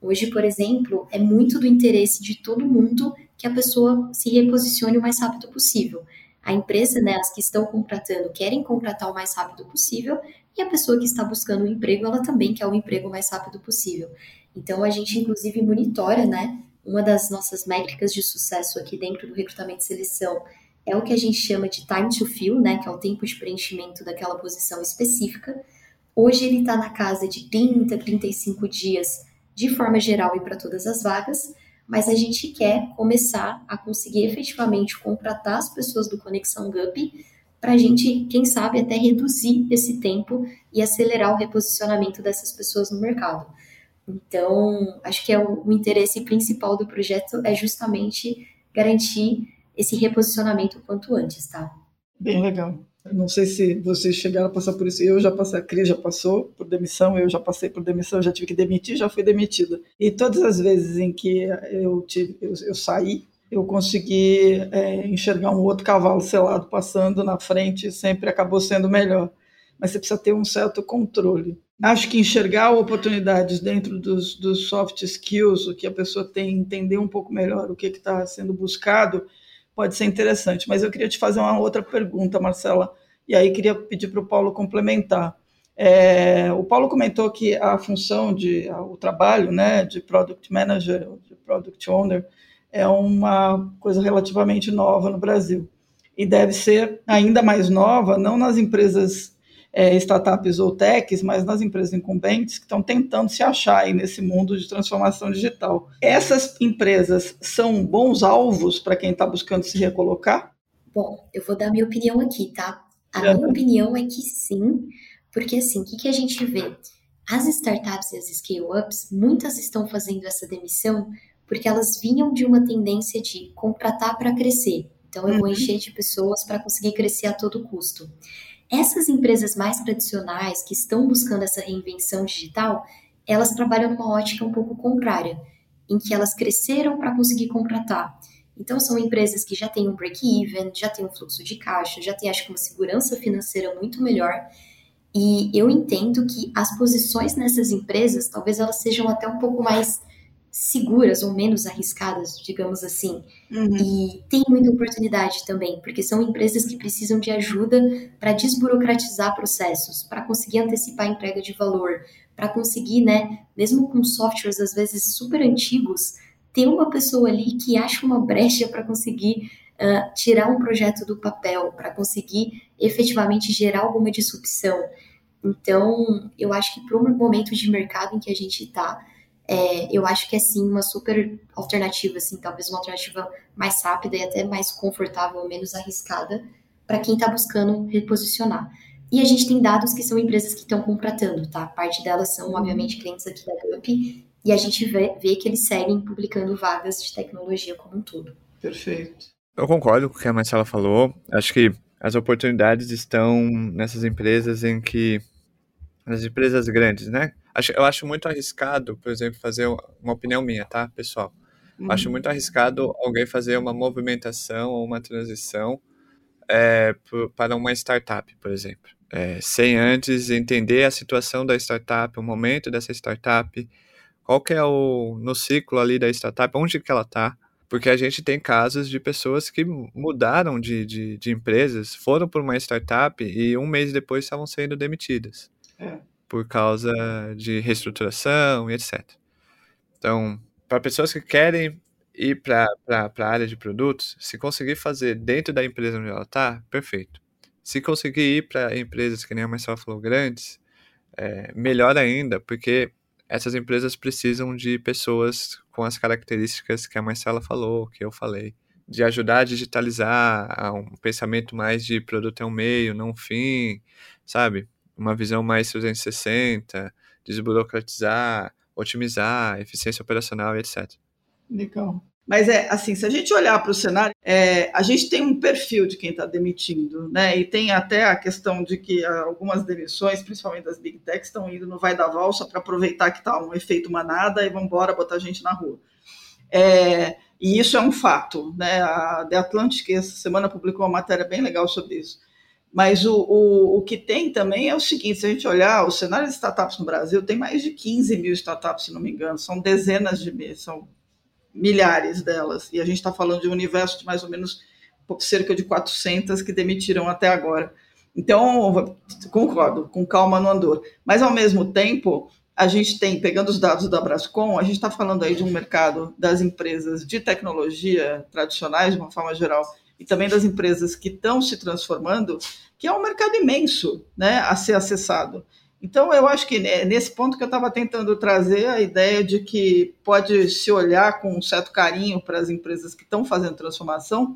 Hoje, por exemplo, é muito do interesse de todo mundo que a pessoa se reposicione o mais rápido possível. A empresa, né, as que estão contratando, querem contratar o mais rápido possível, e a pessoa que está buscando um emprego, ela também quer o um emprego o mais rápido possível. Então, a gente, inclusive, monitora, né, uma das nossas métricas de sucesso aqui dentro do recrutamento e seleção é o que a gente chama de time to fill, né, que é o tempo de preenchimento daquela posição específica. Hoje ele está na casa de 30, 35 dias de forma geral e para todas as vagas, mas a gente quer começar a conseguir efetivamente contratar as pessoas do Conexão GUP para a gente, quem sabe, até reduzir esse tempo e acelerar o reposicionamento dessas pessoas no mercado. Então, acho que é o, o interesse principal do projeto é justamente garantir esse reposicionamento o quanto antes, tá? Bem legal. Não sei se vocês chegaram a passar por isso. Eu já passei, a Cris já passou por demissão, eu já passei por demissão, já tive que demitir, já fui demitida. E todas as vezes em que eu, tive, eu, eu saí, eu consegui é, enxergar um outro cavalo selado passando na frente, sempre acabou sendo melhor. Mas você precisa ter um certo controle. Acho que enxergar oportunidades dentro dos, dos soft skills, o que a pessoa tem, entender um pouco melhor o que está sendo buscado, pode ser interessante. Mas eu queria te fazer uma outra pergunta, Marcela, e aí queria pedir para o Paulo complementar. É, o Paulo comentou que a função de o trabalho, né, de product manager, de product owner, é uma coisa relativamente nova no Brasil e deve ser ainda mais nova, não nas empresas é, startups ou techs, mas nas empresas incumbentes que estão tentando se achar aí nesse mundo de transformação digital. Essas empresas são bons alvos para quem está buscando se recolocar? Bom, eu vou dar minha opinião aqui, tá? A é. minha opinião é que sim, porque assim, o que, que a gente vê? As startups e as scale-ups, muitas estão fazendo essa demissão porque elas vinham de uma tendência de contratar para crescer. Então, eu vou uhum. encher de pessoas para conseguir crescer a todo custo. Essas empresas mais tradicionais que estão buscando essa reinvenção digital, elas trabalham numa ótica um pouco contrária, em que elas cresceram para conseguir contratar. Então, são empresas que já têm um break-even, já têm um fluxo de caixa, já têm, acho que, uma segurança financeira muito melhor. E eu entendo que as posições nessas empresas, talvez elas sejam até um pouco mais seguras ou menos arriscadas, digamos assim. Uhum. E tem muita oportunidade também, porque são empresas que precisam de ajuda para desburocratizar processos, para conseguir antecipar a entrega de valor, para conseguir, né, mesmo com softwares às vezes super antigos, ter uma pessoa ali que acha uma brecha para conseguir uh, tirar um projeto do papel, para conseguir efetivamente gerar alguma disrupção. Então, eu acho que para o momento de mercado em que a gente está, é, eu acho que é sim uma super alternativa, assim, talvez uma alternativa mais rápida e até mais confortável, menos arriscada para quem está buscando reposicionar. E a gente tem dados que são empresas que estão contratando, tá? Parte delas são, obviamente, clientes aqui da Gump, e a gente vê, vê que eles seguem publicando vagas de tecnologia como um todo. Perfeito. Eu concordo com o que a Marcela falou. Acho que as oportunidades estão nessas empresas em que. nas empresas grandes, né? Eu acho muito arriscado, por exemplo, fazer uma opinião minha, tá, pessoal? Uhum. Acho muito arriscado alguém fazer uma movimentação ou uma transição é, para uma startup, por exemplo. É, sem antes entender a situação da startup, o momento dessa startup, qual que é o no ciclo ali da startup, onde que ela está, porque a gente tem casos de pessoas que mudaram de, de, de empresas, foram para uma startup e um mês depois estavam sendo demitidas. É por causa de reestruturação e etc. Então, para pessoas que querem ir para a área de produtos, se conseguir fazer dentro da empresa onde ela está, perfeito. Se conseguir ir para empresas que nem a Marcela falou, grandes, é, melhor ainda, porque essas empresas precisam de pessoas com as características que a Marcela falou, que eu falei, de ajudar a digitalizar, a um pensamento mais de produto é um meio, não um fim, sabe? Uma visão mais 360, desburocratizar, otimizar, eficiência operacional e etc. Legal. Mas é assim, se a gente olhar para o cenário, é, a gente tem um perfil de quem está demitindo, né? E tem até a questão de que algumas demissões, principalmente das big techs, estão indo no vai da valsa para aproveitar que está um efeito manada e vão embora botar gente na rua. É, e isso é um fato, né? A The Atlantic essa semana publicou uma matéria bem legal sobre isso. Mas o, o, o que tem também é o seguinte: se a gente olhar o cenário de startups no Brasil, tem mais de 15 mil startups, se não me engano, são dezenas de são milhares delas. E a gente está falando de um universo de mais ou menos cerca de 400 que demitiram até agora. Então, concordo, com calma no andor. Mas, ao mesmo tempo, a gente tem, pegando os dados da Brascom, a gente está falando aí de um mercado das empresas de tecnologia tradicionais, de uma forma geral, e também das empresas que estão se transformando, que é um mercado imenso né, a ser acessado. Então, eu acho que né, nesse ponto que eu estava tentando trazer a ideia de que pode se olhar com um certo carinho para as empresas que estão fazendo transformação,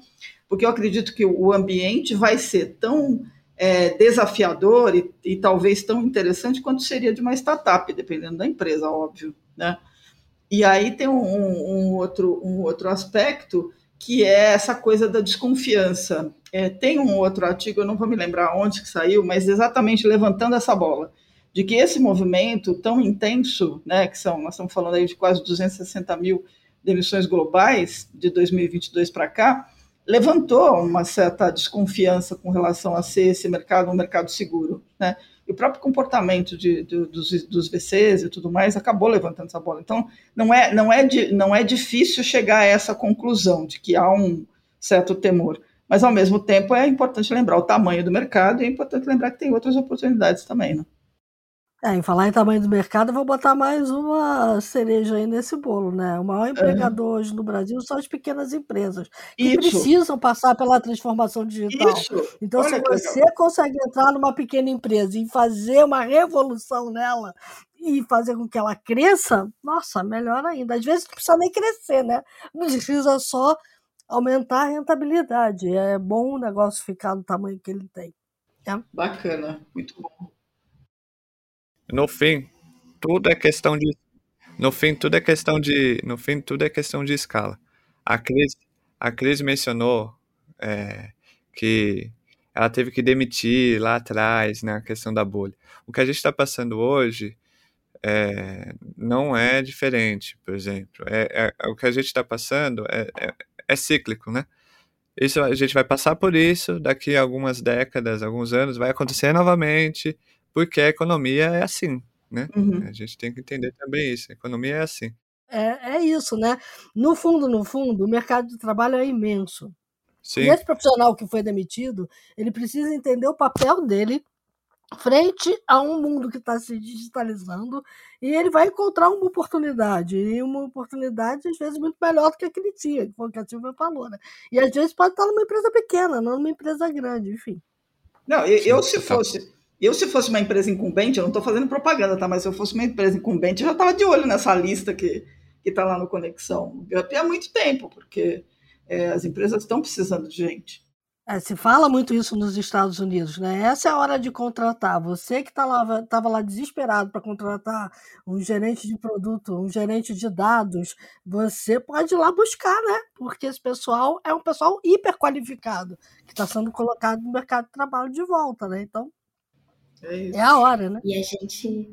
porque eu acredito que o ambiente vai ser tão é, desafiador e, e, talvez tão interessante quanto seria de uma startup, dependendo da empresa, óbvio. Né? E aí tem um, um outro, um outro aspecto que é essa coisa da desconfiança. É, tem um outro artigo, eu não vou me lembrar onde que saiu, mas exatamente levantando essa bola de que esse movimento tão intenso, né, que são, nós estamos falando aí de quase 260 mil demissões globais de 2022 para cá, levantou uma certa desconfiança com relação a ser esse mercado um mercado seguro, né? O próprio comportamento de, de, dos, dos VCs e tudo mais acabou levantando essa bola. Então, não é, não, é de, não é difícil chegar a essa conclusão de que há um certo temor. Mas, ao mesmo tempo, é importante lembrar o tamanho do mercado e é importante lembrar que tem outras oportunidades também, né? É, em falar em tamanho do mercado, eu vou botar mais uma cereja aí nesse bolo, né? O maior empregador hoje no Brasil são as pequenas empresas, que Isso. precisam passar pela transformação digital. Isso. Então, Olha se você legal. consegue entrar numa pequena empresa e fazer uma revolução nela e fazer com que ela cresça, nossa, melhor ainda. Às vezes não precisa nem crescer, né? Não precisa só aumentar a rentabilidade. É bom o negócio ficar no tamanho que ele tem. É. Bacana, muito bom. No fim, tudo é questão de no fim tudo é questão de no fim tudo é questão de escala. A Cris a Cris mencionou é, que ela teve que demitir lá atrás na né, questão da bolha. O que a gente está passando hoje é, não é diferente, por exemplo. É, é o que a gente está passando é, é, é, cíclico, né? Isso a gente vai passar por isso daqui a algumas décadas, alguns anos, vai acontecer novamente porque a economia é assim, né? Uhum. A gente tem que entender também isso. A economia é assim. É, é isso, né? No fundo, no fundo, o mercado de trabalho é imenso. Sim. E esse profissional que foi demitido, ele precisa entender o papel dele frente a um mundo que está se digitalizando e ele vai encontrar uma oportunidade e uma oportunidade às vezes muito melhor do que a que ele tinha, que foi o que a Silvia falou, né? E às vezes pode estar numa empresa pequena, não numa empresa grande, enfim. Não, eu, eu se fosse eu, se fosse uma empresa incumbente, eu não estou fazendo propaganda, tá? Mas se eu fosse uma empresa incumbente, eu já estava de olho nessa lista que está lá no Conexão. Eu até há muito tempo, porque é, as empresas estão precisando de gente. É, se fala muito isso nos Estados Unidos, né? Essa é a hora de contratar. Você que estava tá lá, lá desesperado para contratar um gerente de produto, um gerente de dados, você pode ir lá buscar, né? Porque esse pessoal é um pessoal hiper qualificado que está sendo colocado no mercado de trabalho de volta, né? Então, é, é a hora, né? E a gente.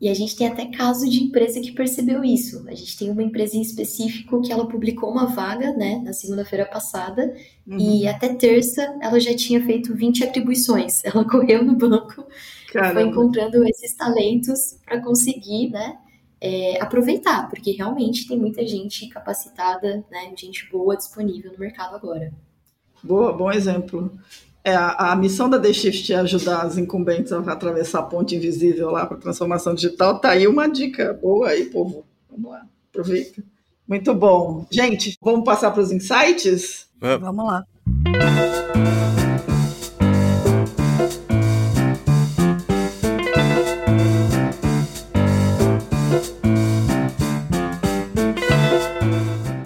E a gente tem até caso de empresa que percebeu isso. A gente tem uma empresa em específico que ela publicou uma vaga, né, na segunda-feira passada, uhum. e até terça ela já tinha feito 20 atribuições. Ela correu no banco Caramba. e foi encontrando esses talentos para conseguir, né, é, aproveitar, porque realmente tem muita gente capacitada, né, gente boa disponível no mercado agora. Boa, bom exemplo. É, a, a, missão da The Shift é ajudar as incumbentes a atravessar a ponte invisível lá para a transformação digital. Tá aí uma dica boa aí, povo. Vamos lá, aproveita. Muito bom. Gente, vamos passar para os insights? Vamos lá.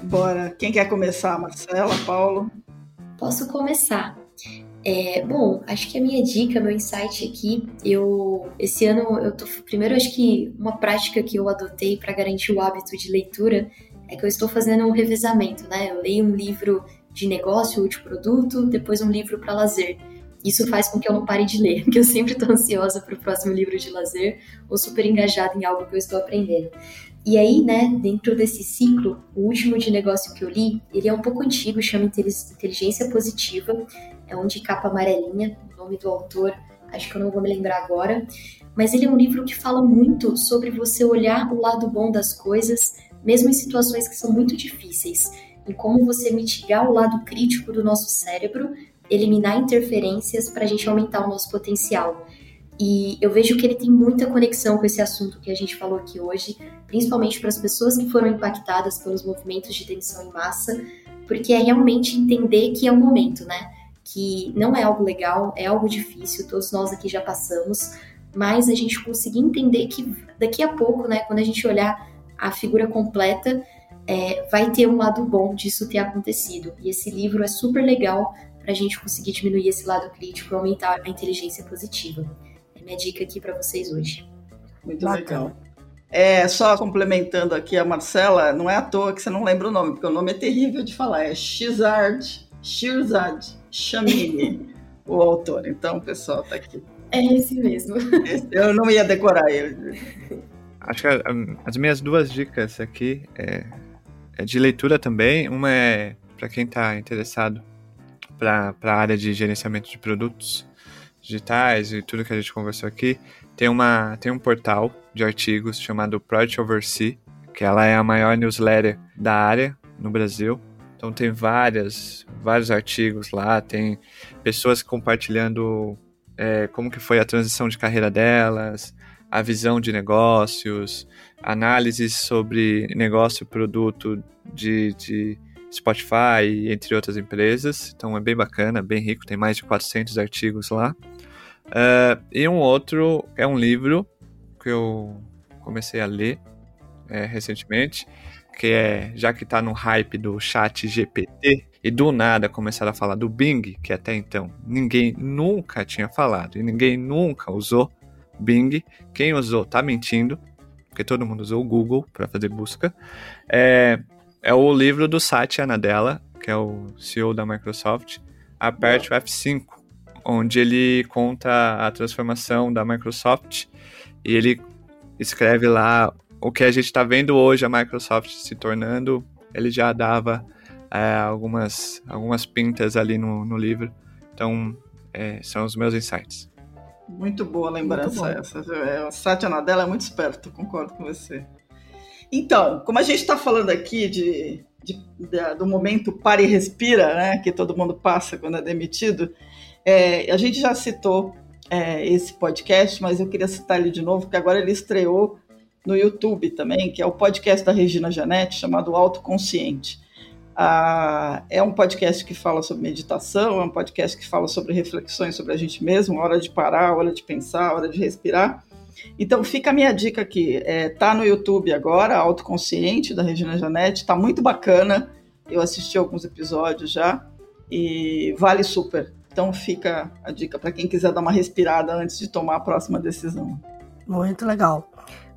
Bora. Quem quer começar? Marcela, Paulo? Posso começar. É, bom, acho que a minha dica, meu insight aqui, eu esse ano eu tô primeiro acho que uma prática que eu adotei para garantir o hábito de leitura é que eu estou fazendo um revezamento, né? Eu leio um livro de negócio ou de produto, depois um livro para lazer. Isso faz com que eu não pare de ler, porque eu sempre estou ansiosa para o próximo livro de lazer ou super engajada em algo que eu estou aprendendo. E aí, né, dentro desse ciclo, o último de negócio que eu li, ele é um pouco antigo, chama Inteligência Positiva, é um de capa amarelinha, o nome do autor, acho que eu não vou me lembrar agora, mas ele é um livro que fala muito sobre você olhar o lado bom das coisas, mesmo em situações que são muito difíceis, e como você mitigar o lado crítico do nosso cérebro, eliminar interferências para a gente aumentar o nosso potencial. E eu vejo que ele tem muita conexão com esse assunto que a gente falou aqui hoje, principalmente para as pessoas que foram impactadas pelos movimentos de demissão em massa, porque é realmente entender que é o momento, né? Que não é algo legal, é algo difícil, todos nós aqui já passamos, mas a gente conseguir entender que daqui a pouco, né, quando a gente olhar a figura completa, é, vai ter um lado bom disso ter acontecido. E esse livro é super legal para a gente conseguir diminuir esse lado crítico e aumentar a inteligência positiva. É minha dica aqui para vocês hoje. Muito Bacana. legal. É, só complementando aqui a Marcela, não é à toa que você não lembra o nome, porque o nome é terrível de falar, é Shizard, Shirzad Shamini, o autor. Então, pessoal, tá aqui. É esse mesmo. Eu não ia decorar ele. Acho que as minhas duas dicas aqui é, é de leitura também. Uma é para quem está interessado para a área de gerenciamento de produtos digitais e tudo que a gente conversou aqui. Tem, uma, tem um portal de artigos chamado Project Oversee, que ela é a maior newsletter da área no Brasil. Então tem várias, vários artigos lá, tem pessoas compartilhando é, como que foi a transição de carreira delas, a visão de negócios, análises sobre negócio produto de, de Spotify, entre outras empresas. Então é bem bacana, bem rico, tem mais de 400 artigos lá. Uh, e um outro é um livro que eu comecei a ler é, recentemente, que é, já que está no hype do chat GPT, e do nada começaram a falar do Bing, que até então ninguém nunca tinha falado, e ninguém nunca usou Bing. Quem usou tá mentindo, porque todo mundo usou o Google para fazer busca. É, é o livro do Satya Nadella, que é o CEO da Microsoft, Aperte o F5, onde ele conta a transformação da Microsoft e ele escreve lá o que a gente está vendo hoje a Microsoft se tornando. Ele já dava é, algumas, algumas pintas ali no, no livro. Então, é, são os meus insights. Muito boa lembrança muito essa. É, o Satya Nadella é muito esperto, concordo com você. Então, como a gente está falando aqui de, de, de, do momento pare e respira, né, que todo mundo passa quando é demitido, é, a gente já citou é, esse podcast, mas eu queria citar ele de novo, porque agora ele estreou no YouTube também, que é o podcast da Regina Janete, chamado Autoconsciente. Ah, é um podcast que fala sobre meditação, é um podcast que fala sobre reflexões sobre a gente mesmo, hora de parar, hora de pensar, hora de respirar. Então fica a minha dica aqui, é, tá no YouTube agora, Autoconsciente, da Regina Janete, tá muito bacana, eu assisti alguns episódios já, e vale super. Então fica a dica para quem quiser dar uma respirada antes de tomar a próxima decisão. Muito legal.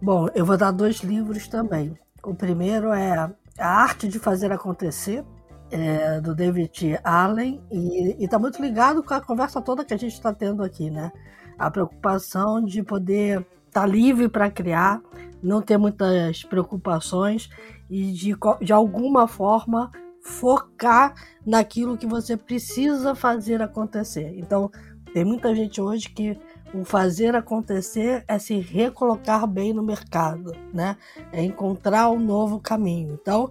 Bom, eu vou dar dois livros também. O primeiro é A Arte de Fazer Acontecer, é, do David Allen, e está muito ligado com a conversa toda que a gente está tendo aqui, né? A preocupação de poder estar tá livre para criar, não ter muitas preocupações e de, de alguma forma focar naquilo que você precisa fazer acontecer. Então, tem muita gente hoje que o fazer acontecer é se recolocar bem no mercado, né? É encontrar um novo caminho. Então,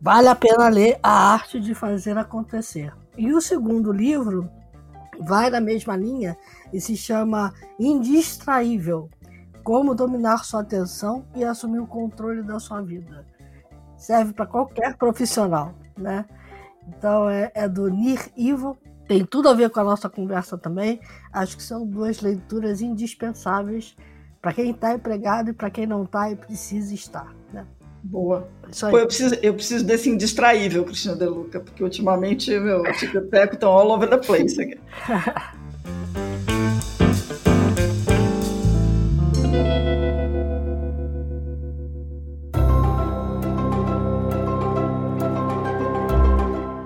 vale a pena ler A Arte de Fazer Acontecer. E o segundo livro vai na mesma linha e se chama Indistraível: Como dominar sua atenção e assumir o controle da sua vida. Serve para qualquer profissional, né? Então é, é do Nir Ivo, tem tudo a ver com a nossa conversa também. Acho que são duas leituras indispensáveis para quem está empregado e para quem não está e precisa estar. Né? Boa. Pô, eu, preciso, eu preciso desse indistraível, Cristina De Luca, porque ultimamente meu tic-tac estão all over the place.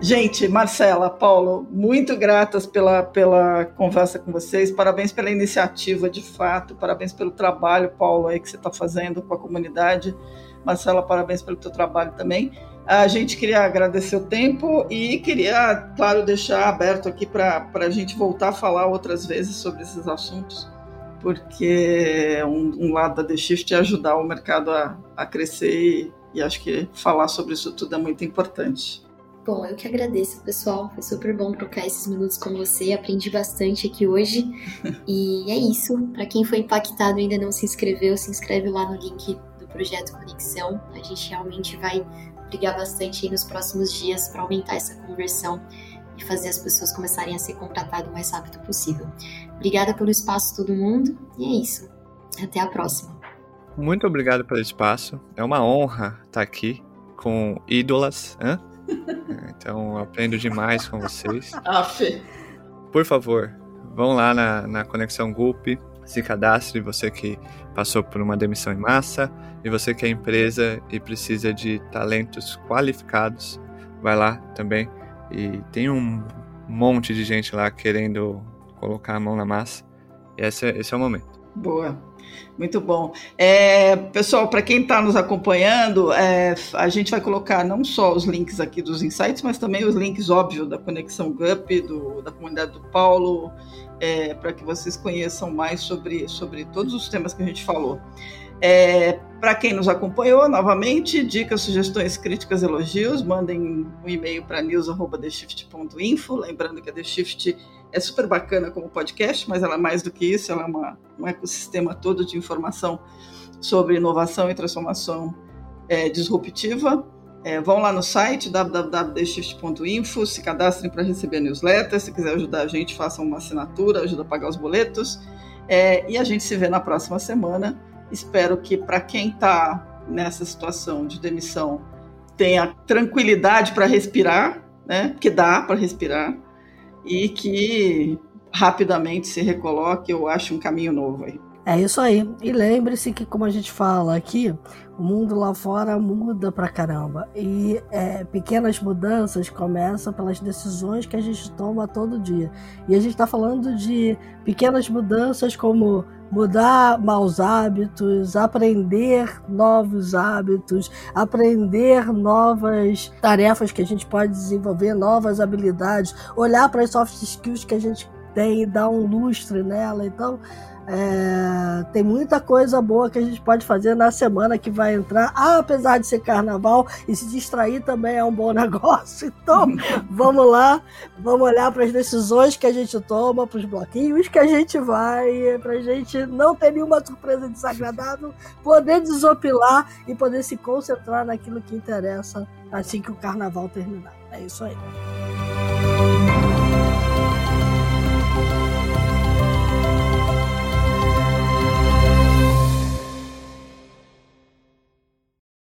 Gente, Marcela, Paulo, muito gratas pela, pela conversa com vocês. Parabéns pela iniciativa, de fato. Parabéns pelo trabalho, Paulo, aí que você está fazendo com a comunidade. Marcela, parabéns pelo teu trabalho também. A gente queria agradecer o tempo e queria, claro, deixar aberto aqui para a gente voltar a falar outras vezes sobre esses assuntos, porque um, um lado da The Shift é ajudar o mercado a, a crescer e, e acho que falar sobre isso tudo é muito importante. Bom, eu que agradeço, pessoal. Foi super bom trocar esses minutos com você. Aprendi bastante aqui hoje. E é isso. Para quem foi impactado e ainda não se inscreveu, se inscreve lá no link do projeto Conexão. A gente realmente vai brigar bastante aí nos próximos dias para aumentar essa conversão e fazer as pessoas começarem a ser contratadas o mais rápido possível. Obrigada pelo espaço, todo mundo. E é isso. Até a próxima. Muito obrigado pelo espaço. É uma honra estar aqui com ídolas. Hein? Então, aprendo demais com vocês. Aff. Por favor, vão lá na, na Conexão Gulp, se cadastre, você que passou por uma demissão em massa, e você que é empresa e precisa de talentos qualificados, vai lá também. E tem um monte de gente lá querendo colocar a mão na massa. Esse é, esse é o momento. Boa. Muito bom. É, pessoal, para quem está nos acompanhando, é, a gente vai colocar não só os links aqui dos insights, mas também os links, óbvio, da Conexão GUP, do, da comunidade do Paulo, é, para que vocês conheçam mais sobre, sobre todos os temas que a gente falou. É, para quem nos acompanhou, novamente, dicas, sugestões, críticas, elogios, mandem um e-mail para news.theshift.info. Lembrando que a The Shift é super bacana como podcast, mas ela é mais do que isso, ela é uma, um ecossistema todo de informação sobre inovação e transformação é, disruptiva. É, vão lá no site www.theshift.info, se cadastrem para receber newsletter. Se quiser ajudar a gente, façam uma assinatura, ajuda a pagar os boletos. É, e a gente se vê na próxima semana. Espero que para quem está nessa situação de demissão tenha tranquilidade para respirar, né? Porque dá para respirar e que rapidamente se recoloque, eu acho um caminho novo aí. É isso aí. E lembre-se que, como a gente fala aqui, o mundo lá fora muda pra caramba. E é, pequenas mudanças começam pelas decisões que a gente toma todo dia. E a gente está falando de pequenas mudanças como mudar maus hábitos, aprender novos hábitos, aprender novas tarefas que a gente pode desenvolver, novas habilidades, olhar para as soft skills que a gente tem e dar um lustre nela. Então, é, tem muita coisa boa que a gente pode fazer na semana que vai entrar. Ah, apesar de ser carnaval, e se distrair também é um bom negócio. Então, vamos lá, vamos olhar para as decisões que a gente toma, para os bloquinhos que a gente vai, para a gente não ter nenhuma surpresa desagradável, poder desopilar e poder se concentrar naquilo que interessa assim que o carnaval terminar. É isso aí.